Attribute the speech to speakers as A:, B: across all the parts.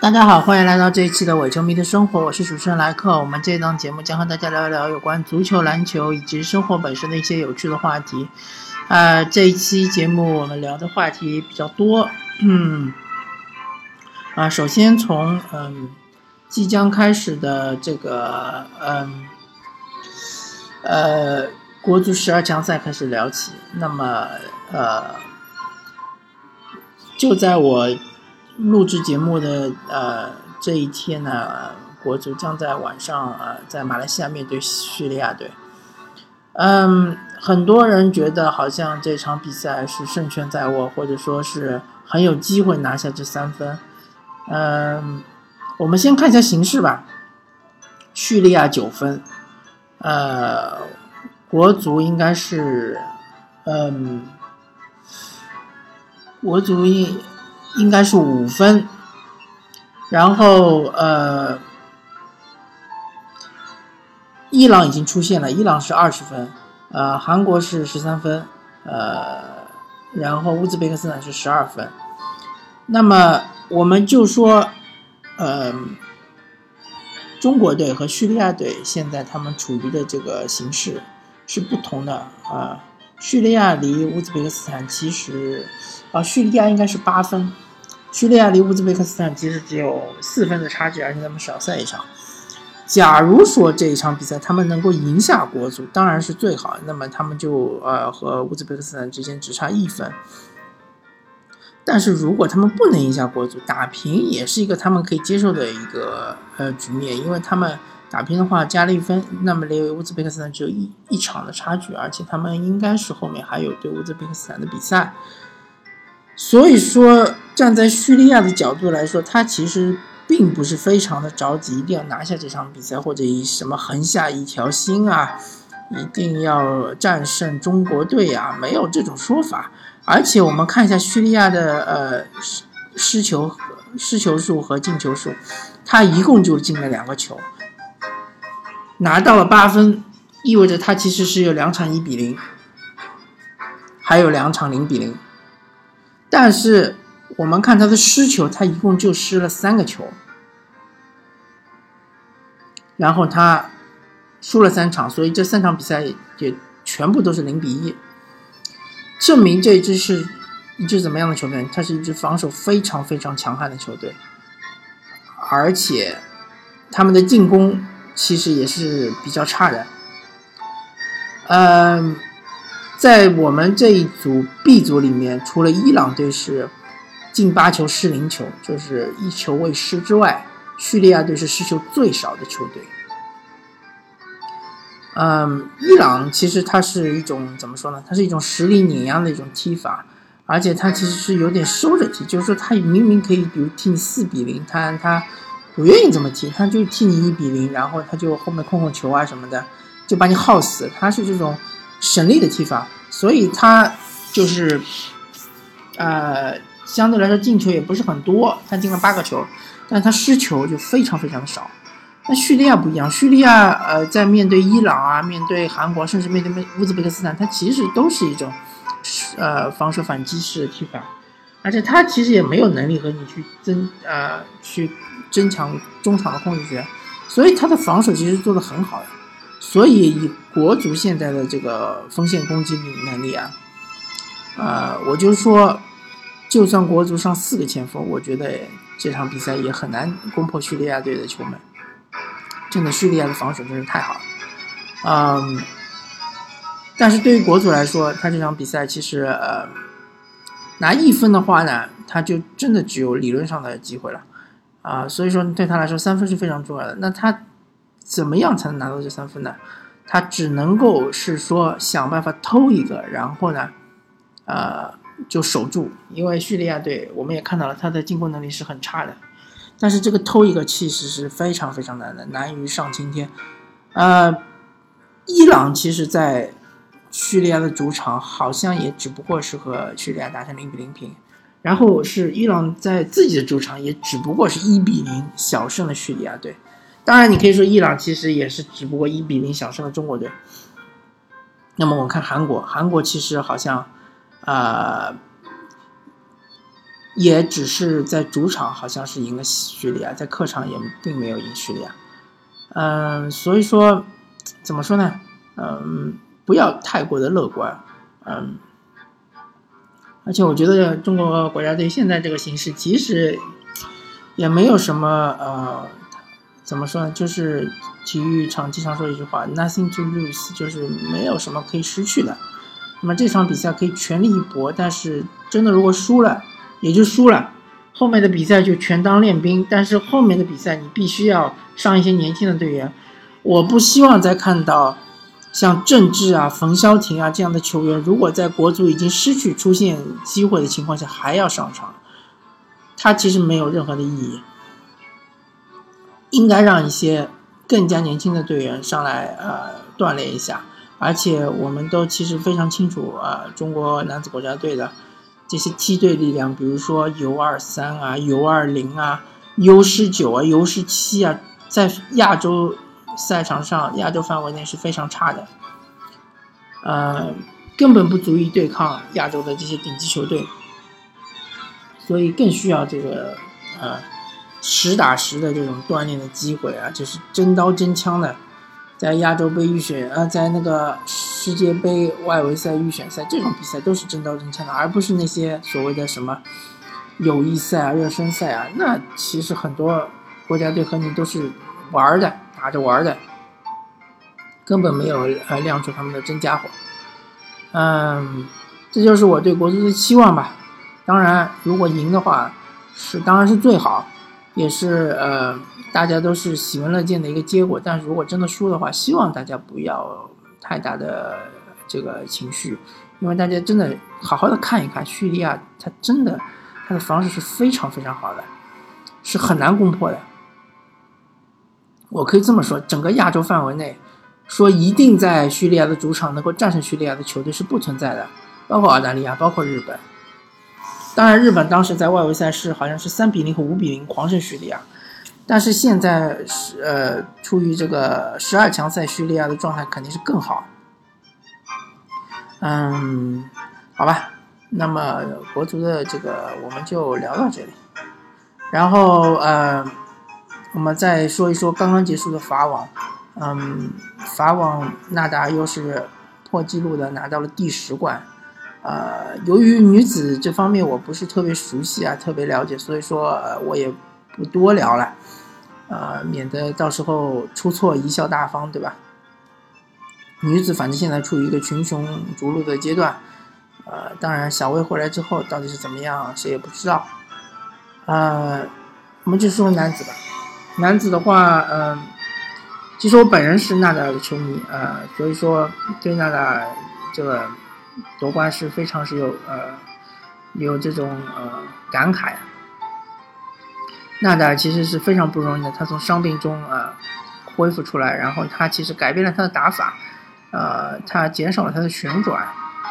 A: 大家好，欢迎来到这一期的伪球迷的生活，我是主持人莱克。我们这一档节目将和大家聊一聊有关足球、篮球以及生活本身的一些有趣的话题。啊，这一期节目我们聊的话题比较多。嗯，啊，首先从嗯即将开始的这个嗯呃国足十二强赛开始聊起。那么呃，就在我。录制节目的呃这一天呢，国足将在晚上呃在马来西亚面对叙利亚队。嗯，很多人觉得好像这场比赛是胜券在握，或者说是很有机会拿下这三分。嗯，我们先看一下形势吧。叙利亚九分，呃，国足应该是，嗯，国足应。应该是五分，然后呃，伊朗已经出现了，伊朗是二十分，呃，韩国是十三分，呃，然后乌兹别克斯坦是十二分。那么我们就说，呃，中国队和叙利亚队现在他们处于的这个形势是不同的啊。叙利亚离乌兹别克斯坦其实啊，叙利亚应该是八分。叙利亚离乌兹别克斯坦其实只有四分的差距，而且他们少赛一场。假如说这一场比赛他们能够赢下国足，当然是最好。那么他们就呃和乌兹别克斯坦之间只差一分。但是如果他们不能赢下国足，打平也是一个他们可以接受的一个呃局面，因为他们打平的话加了一分，那么离乌兹别克斯坦只有一一场的差距，而且他们应该是后面还有对乌兹别克斯坦的比赛。所以说，站在叙利亚的角度来说，他其实并不是非常的着急，一定要拿下这场比赛，或者以什么横下一条心啊，一定要战胜中国队啊，没有这种说法。而且我们看一下叙利亚的呃失失球失球数和进球数，他一共就进了两个球，拿到了八分，意味着他其实是有两场一比零，还有两场零比零。但是我们看他的失球，他一共就失了三个球，然后他输了三场，所以这三场比赛也全部都是零比一，证明这支是一支怎么样的球队？它是一支防守非常非常强悍的球队，而且他们的进攻其实也是比较差的，嗯。在我们这一组 B 组里面，除了伊朗队是进八球失零球，就是一球未失之外，叙利亚队是失球最少的球队。嗯，伊朗其实它是一种怎么说呢？它是一种实力碾压的一种踢法，而且它其实是有点收着踢，就是说它明明可以，比如踢你四比零，它它不愿意这么踢，他就踢你一比零，然后他就后面控控球啊什么的，就把你耗死。他是这种。省力的踢法，所以他就是，呃，相对来说进球也不是很多，他进了八个球，但他失球就非常非常的少。那叙利亚不一样，叙利亚呃，在面对伊朗啊，面对韩国，甚至面对乌兹别克斯坦，他其实都是一种，呃，防守反击式的踢法，而且他其实也没有能力和你去增呃去增强中场的控制权，所以他的防守其实做的很好的。所以以国足现在的这个锋线攻击能力啊，呃，我就说，就算国足上四个前锋，我觉得这场比赛也很难攻破叙利亚队的球门。真的，叙利亚的防守真是太好了。嗯，但是对于国足来说，他这场比赛其实呃拿一分的话呢，他就真的只有理论上的机会了啊。所以说对他来说，三分是非常重要的。那他。怎么样才能拿到这三分呢？他只能够是说想办法偷一个，然后呢，呃，就守住。因为叙利亚队我们也看到了，他的进攻能力是很差的。但是这个偷一个其实是非常非常难的，难于上青天。呃，伊朗其实，在叙利亚的主场好像也只不过是和叙利亚打成零比零平，然后是伊朗在自己的主场也只不过是一比零小胜了叙利亚队。当然，你可以说伊朗其实也是只不过一比零小胜了中国队。那么我们看韩国，韩国其实好像，呃，也只是在主场好像是赢了叙利亚，在客场也并没有赢叙利亚。嗯，所以说怎么说呢？嗯，不要太过的乐观。嗯，而且我觉得中国国家队现在这个形势，其实也没有什么呃，怎么说呢？就是体育场经常说一句话：“nothing to lose”，就是没有什么可以失去的。那么这场比赛可以全力一搏，但是真的如果输了，也就输了。后面的比赛就全当练兵，但是后面的比赛你必须要上一些年轻的队员。我不希望再看到像郑智啊、冯潇霆啊这样的球员，如果在国足已经失去出现机会的情况下还要上场，他其实没有任何的意义。应该让一些更加年轻的队员上来呃锻炼一下。而且我们都其实非常清楚啊，中国男子国家队的这些梯队力量，比如说 U 二三啊、U 二零啊、U 十九啊、U 十七啊，在亚洲赛场上、亚洲范围内是非常差的，呃，根本不足以对抗亚洲的这些顶级球队，所以更需要这个呃实打实的这种锻炼的机会啊，就是真刀真枪的。在亚洲杯预选，呃，在那个世界杯外围赛预选赛这种比赛都是真刀真枪的，而不是那些所谓的什么友谊赛啊、热身赛啊。那其实很多国家队和你都是玩的，打着玩的，根本没有呃亮出他们的真家伙。嗯，这就是我对国足的期望吧。当然，如果赢的话，是当然是最好，也是呃。大家都是喜闻乐见的一个结果，但是如果真的输的话，希望大家不要太大的这个情绪，因为大家真的好好的看一看叙利亚，他真的他的防守是非常非常好的，是很难攻破的。我可以这么说，整个亚洲范围内，说一定在叙利亚的主场能够战胜叙利亚的球队是不存在的，包括澳大利亚，包括日本。当然，日本当时在外围赛是好像是三比零和五比零狂胜叙利亚。但是现在是呃，出于这个十二强赛，叙利亚的状态肯定是更好。嗯，好吧，那么国足的这个我们就聊到这里。然后呃，我们再说一说刚刚结束的法网。嗯，法网纳达又是破纪录的拿到了第十冠。呃，由于女子这方面我不是特别熟悉啊，特别了解，所以说我也。不多聊了，呃，免得到时候出错贻笑大方，对吧？女子反正现在处于一个群雄逐鹿的阶段，呃，当然小威回来之后到底是怎么样，谁也不知道。呃，我们就说男子吧。男子的话，嗯，其实我本人是纳达尔的球迷，呃，所以说对纳达尔这个夺冠是非常是有呃有这种呃感慨。纳达尔其实是非常不容易的，他从伤病中啊恢复出来，然后他其实改变了他的打法，呃，他减少了他的旋转，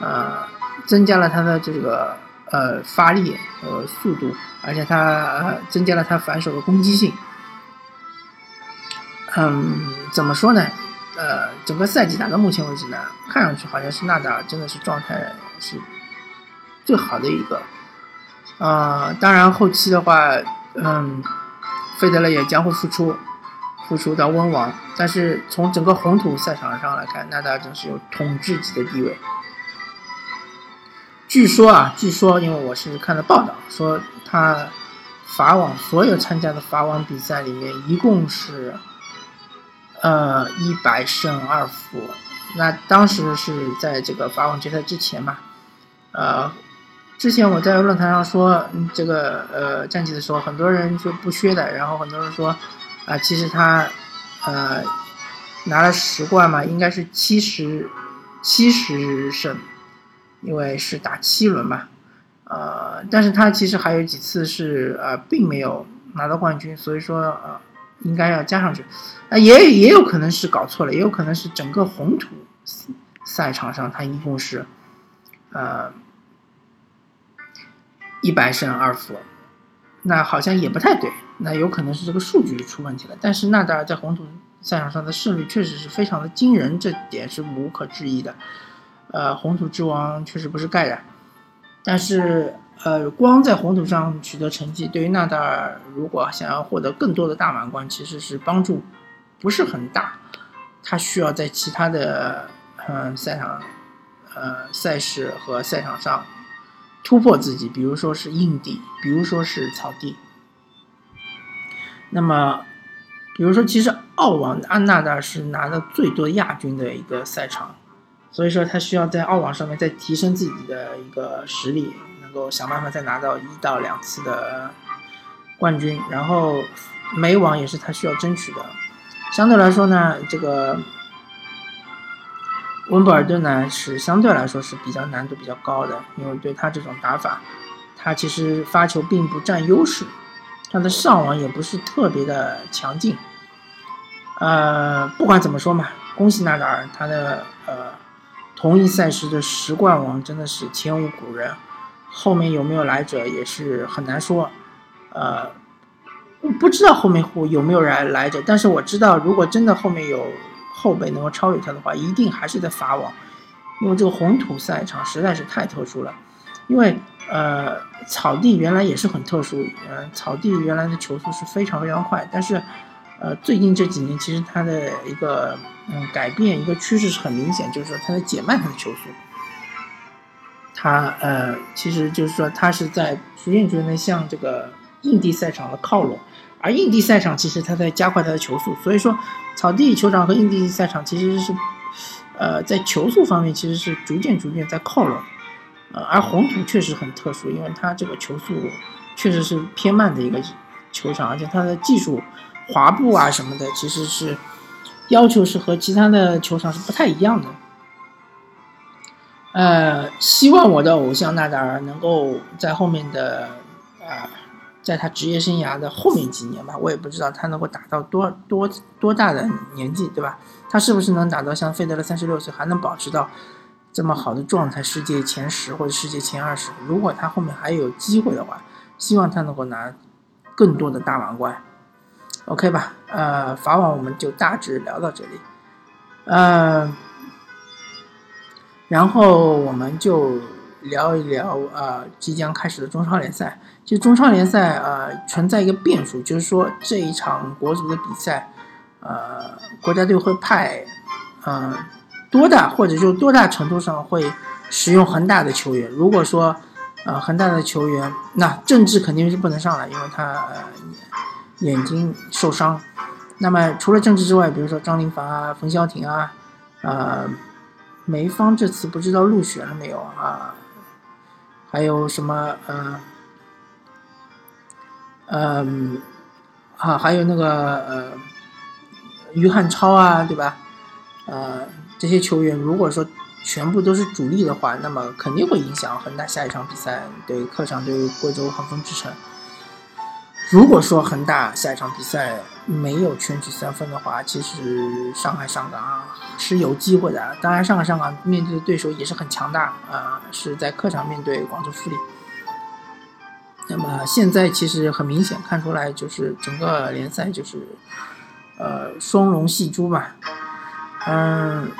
A: 呃，增加了他的这个呃发力和速度，而且他增加了他反手的攻击性。嗯，怎么说呢？呃，整个赛季打到目前为止呢，看上去好像是纳达尔真的是状态是最好的一个。啊，当然后期的话。嗯，费德勒也将会复出，复出到温网。但是从整个红土赛场上来看，纳达尔真是有统治级的地位。据说啊，据说，因为我是看了报道，说他法网所有参加的法网比赛里面，一共是呃一百胜二负。那当时是在这个法网决赛之前嘛，呃。之前我在论坛上说这个呃战绩的时候，很多人就不缺的，然后很多人说，啊，其实他，呃，拿了十冠嘛，应该是七十七十胜，因为是打七轮嘛，呃，但是他其实还有几次是呃并没有拿到冠军，所以说呃应该要加上去，啊也也有可能是搞错了，也有可能是整个红土赛场上他一共是，呃。一百胜二负，那好像也不太对，那有可能是这个数据出问题了。但是纳达尔在红土赛场上的胜率确实是非常的惊人，这点是无可置疑的。呃，红土之王确实不是盖的。但是呃，光在红土上取得成绩，对于纳达尔如果想要获得更多的大满贯，其实是帮助不是很大。他需要在其他的嗯赛场呃赛事和赛场上突破自己，比如说是硬地，比如说是草地。那么，比如说，其实澳网安纳达是拿的最多亚军的一个赛场，所以说他需要在澳网上面再提升自己的一个实力，够想办法再拿到一到两次的冠军。然后美网也是他需要争取的。相对来说呢，这个温布尔顿呢是相对来说是比较难度比较高的，因为对他这种打法，他其实发球并不占优势。他的上网也不是特别的强劲，呃，不管怎么说嘛，恭喜纳达尔，他的呃同一赛事的十冠王真的是前无古人，后面有没有来者也是很难说，呃，不知道后面会有没有人来者，但是我知道，如果真的后面有后辈能够超越他的话，一定还是在法网，因为这个红土赛场实在是太特殊了，因为。呃，草地原来也是很特殊，呃，草地原来的球速是非常非常快，但是，呃，最近这几年其实它的一个嗯改变一个趋势是很明显，就是说它在减慢它的球速，它呃其实就是说它是在逐渐逐渐的向这个硬地赛场的靠拢，而硬地赛场其实它在加快它的球速，所以说草地球场和硬地赛场其实是，呃，在球速方面其实是逐渐逐渐在靠拢。呃，而红土确实很特殊，因为它这个球速确实是偏慢的一个球场，而且它的技术滑步啊什么的，其实是要求是和其他的球场是不太一样的。呃，希望我的偶像纳达尔能够在后面的啊，在他职业生涯的后面几年吧，我也不知道他能够打到多多多大的年纪，对吧？他是不是能打到像费德勒三十六岁还能保持到？这么好的状态，世界前十或者世界前二十，如果他后面还有机会的话，希望他能够拿更多的大满贯。OK 吧？呃，法网我们就大致聊到这里，呃，然后我们就聊一聊啊，即将开始的中超联赛。其实中超联赛呃存在一个变数，就是说这一场国足的比赛，呃，国家队会派，嗯。多大或者就多大程度上会使用恒大的球员？如果说，呃，恒大的球员，那郑智肯定是不能上了，因为他呃眼睛受伤。那么除了郑智之外，比如说张琳芃啊、冯潇霆啊，呃，梅芳这次不知道入选了没有啊？还有什么呃，嗯，啊，还有那个呃，于汉超啊，对吧？呃。这些球员如果说全部都是主力的话，那么肯定会影响恒大下一场比赛对客场对贵州恒丰之城。如果说恒大下一场比赛没有全取三分的话，其实上海上港是有机会的。当然，上海上港面对的对手也是很强大啊，是在客场面对广州富力。那么现在其实很明显看出来，就是整个联赛就是呃双龙戏珠吧。嗯，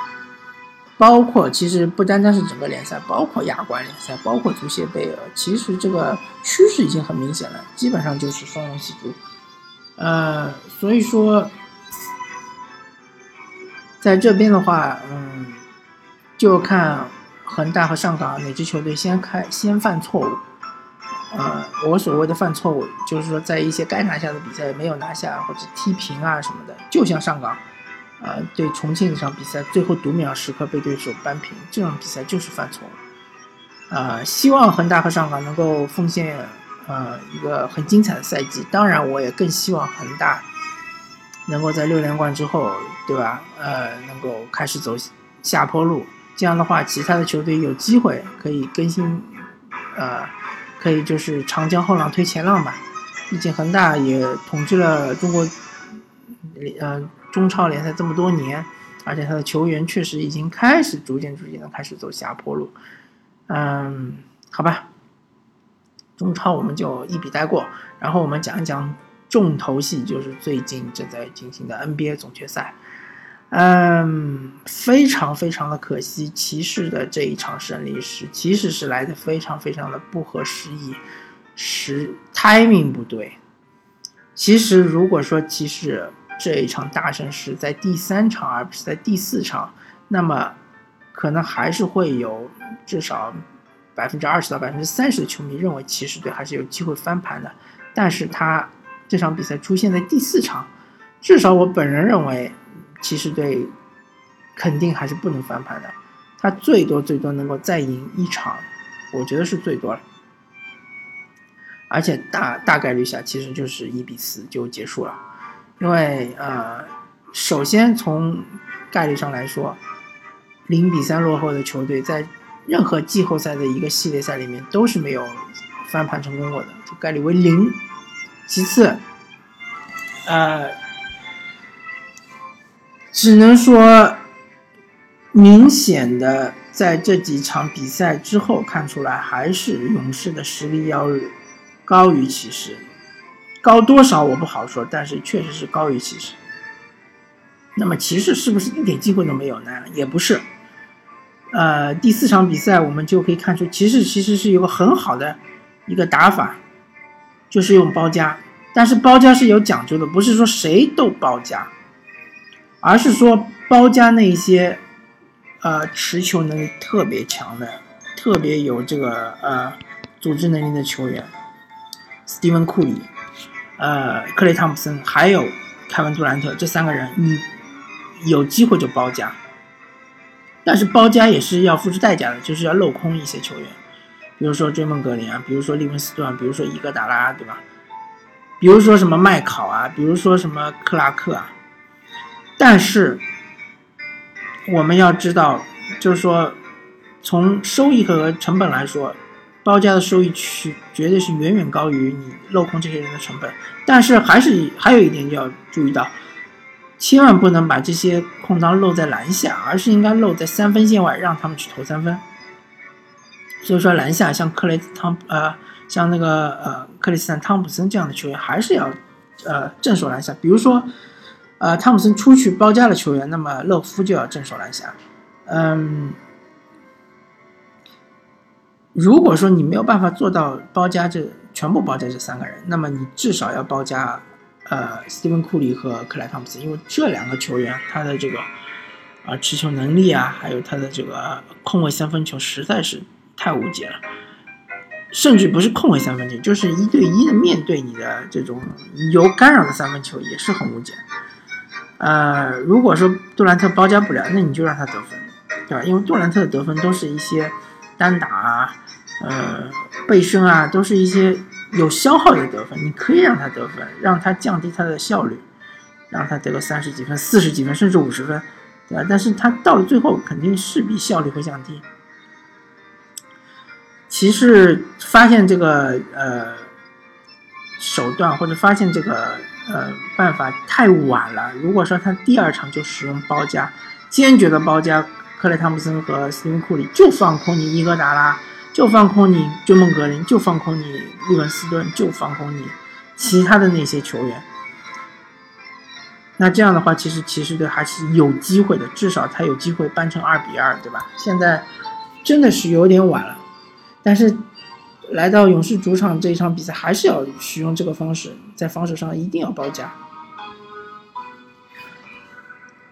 A: 包括其实不单单是整个联赛，包括亚冠联赛，包括足协杯，其实这个趋势已经很明显了，基本上就是双龙戏珠。呃，所以说，在这边的话，嗯，就看恒大和上港哪支球队先开先犯错误。呃，我所谓的犯错误，就是说在一些该拿下的比赛没有拿下，或者踢平啊什么的，就像上港。啊，对重庆这场比赛，最后读秒时刻被对手扳平，这场比赛就是犯错误。啊，希望恒大和上港能够奉献呃一个很精彩的赛季。当然，我也更希望恒大能够在六连冠之后，对吧？呃，能够开始走下坡路。这样的话，其他的球队有机会可以更新，呃，可以就是长江后浪推前浪吧。毕竟恒大也统治了中国，呃。中超联赛这么多年，而且他的球员确实已经开始逐渐逐渐的开始走下坡路。嗯，好吧，中超我们就一笔带过，然后我们讲一讲重头戏，就是最近正在进行的 NBA 总决赛。嗯，非常非常的可惜，骑士的这一场胜利是其实是来的非常非常的不合时宜，时 timing 不对。其实如果说骑士这一场大胜是在第三场而不是在第四场，那么可能还是会有至少百分之二十到百分之三十的球迷认为骑士队还是有机会翻盘的。但是他这场比赛出现在第四场，至少我本人认为。骑士队肯定还是不能翻盘的，他最多最多能够再赢一场，我觉得是最多了。而且大大概率下其实就是一比四就结束了，因为呃，首先从概率上来说，零比三落后的球队在任何季后赛的一个系列赛里面都是没有翻盘成功过的，这概率为零。其次，呃。只能说，明显的在这几场比赛之后看出来，还是勇士的实力要高于骑士，高多少我不好说，但是确实是高于骑士。那么骑士是不是一点机会都没有呢？也不是。呃，第四场比赛我们就可以看出，骑士其实是有个很好的一个打法，就是用包夹，但是包夹是有讲究的，不是说谁都包夹。而是说包夹那些，呃，持球能力特别强的、特别有这个呃组织能力的球员，斯蒂文·库里、呃，克雷·汤普森，还有凯文·杜兰特这三个人，你有机会就包夹。但是包夹也是要付出代价的，就是要镂空一些球员，比如说追梦格林啊，比如说利文斯顿，比如说伊戈达拉，对吧？比如说什么麦考啊，比如说什么克拉克啊。但是，我们要知道，就是说，从收益和成本来说，包夹的收益取绝对是远远高于你镂空这些人的成本。但是，还是还有一点要注意到，千万不能把这些空当漏在篮下，而是应该漏在三分线外，让他们去投三分。所以说，篮下像克雷汤呃，像那个呃克里斯坦汤普森这样的球员，还是要呃正手篮下，比如说。呃，汤普森出去包夹的球员，那么勒夫就要镇守篮下。嗯，如果说你没有办法做到包夹这全部包夹这三个人，那么你至少要包夹呃斯蒂芬库里和克莱汤普森，因为这两个球员他的这个啊持球能力啊，还有他的这个控卫三分球实在是太无解了，甚至不是控卫三分球，就是一对一的面对你的这种有干扰的三分球也是很无解。呃，如果说杜兰特包夹不了，那你就让他得分，对吧？因为杜兰特的得分都是一些单打啊，呃，背身啊，都是一些有消耗的得分，你可以让他得分，让他降低他的效率，让他得个三十几分、四十几分，甚至五十分，对吧？但是他到了最后，肯定势必效率会降低。骑士发现这个呃手段，或者发现这个。呃，办法太晚了。如果说他第二场就使用包夹，坚决的包夹克雷汤普森和斯蒂芬库里，就放空你伊戈达拉，就放空你追梦格林，就放空你利文斯顿，就放空你其他的那些球员。那这样的话，其实骑士队还是有机会的，至少他有机会扳成二比二，对吧？现在真的是有点晚了，但是。来到勇士主场这一场比赛，还是要使用这个方式，在防守上一定要包夹，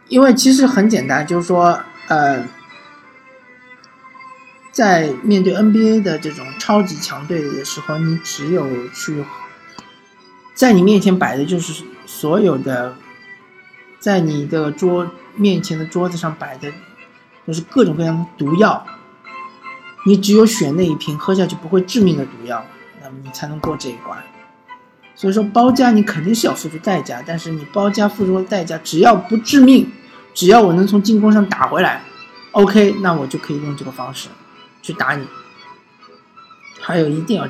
A: 因为其实很简单，就是说，呃，在面对 NBA 的这种超级强队的时候，你只有去，在你面前摆的就是所有的，在你的桌面前的桌子上摆的都是各种各样的毒药。你只有选那一瓶喝下去不会致命的毒药，那么你才能过这一关。所以说包夹你肯定是要付出代价，但是你包夹付出的代价只要不致命，只要我能从进攻上打回来，OK，那我就可以用这个方式去打你。还有一定要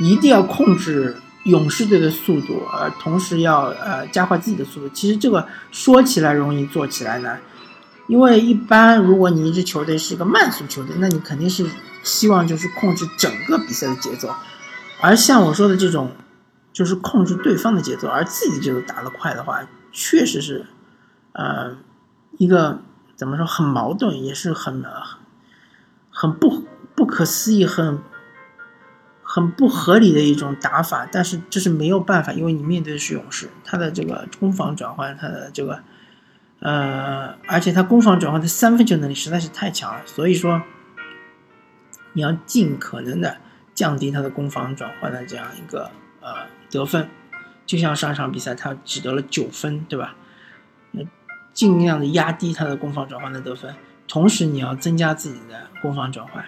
A: 一定要控制勇士队的速度，呃，同时要呃加快自己的速度。其实这个说起来容易，做起来难。因为一般，如果你一支球队是一个慢速球队，那你肯定是希望就是控制整个比赛的节奏，而像我说的这种，就是控制对方的节奏，而自己节奏打得快的话，确实是，呃，一个怎么说很矛盾，也是很很不不可思议、很很不合理的一种打法。但是这是没有办法，因为你面对的是勇士，他的这个攻防转换，他的这个呃，而且他攻防转换的三分球能力实在是太强了，所以说你要尽可能的降低他的攻防转换的这样一个呃得分。就像上一场比赛，他只得了九分，对吧？尽量的压低他的攻防转换的得分，同时你要增加自己的攻防转换。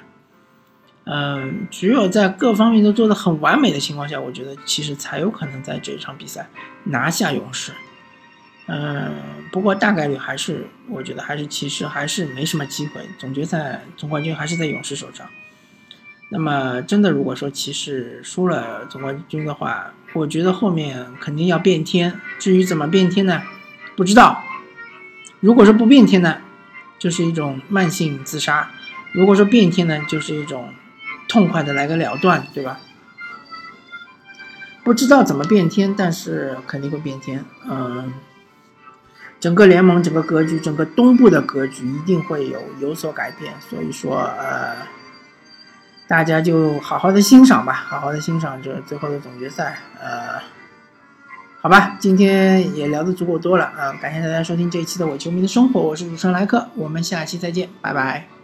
A: 嗯，只有在各方面都做得很完美的情况下，我觉得其实才有可能在这场比赛拿下勇士。嗯，不过大概率还是，我觉得还是其实还是没什么机会，总决赛总冠军还是在勇士手上。那么，真的如果说骑士输了总冠军的话，我觉得后面肯定要变天。至于怎么变天呢？不知道。如果说不变天呢，就是一种慢性自杀；如果说变天呢，就是一种痛快的来个了断，对吧？不知道怎么变天，但是肯定会变天。嗯，整个联盟、整个格局、整个东部的格局一定会有有所改变。所以说，呃。大家就好好的欣赏吧，好好的欣赏这最后的总决赛。呃，好吧，今天也聊的足够多了啊，感谢大家收听这一期的我球迷的生活，我是主持人莱克，我们下期再见，拜拜。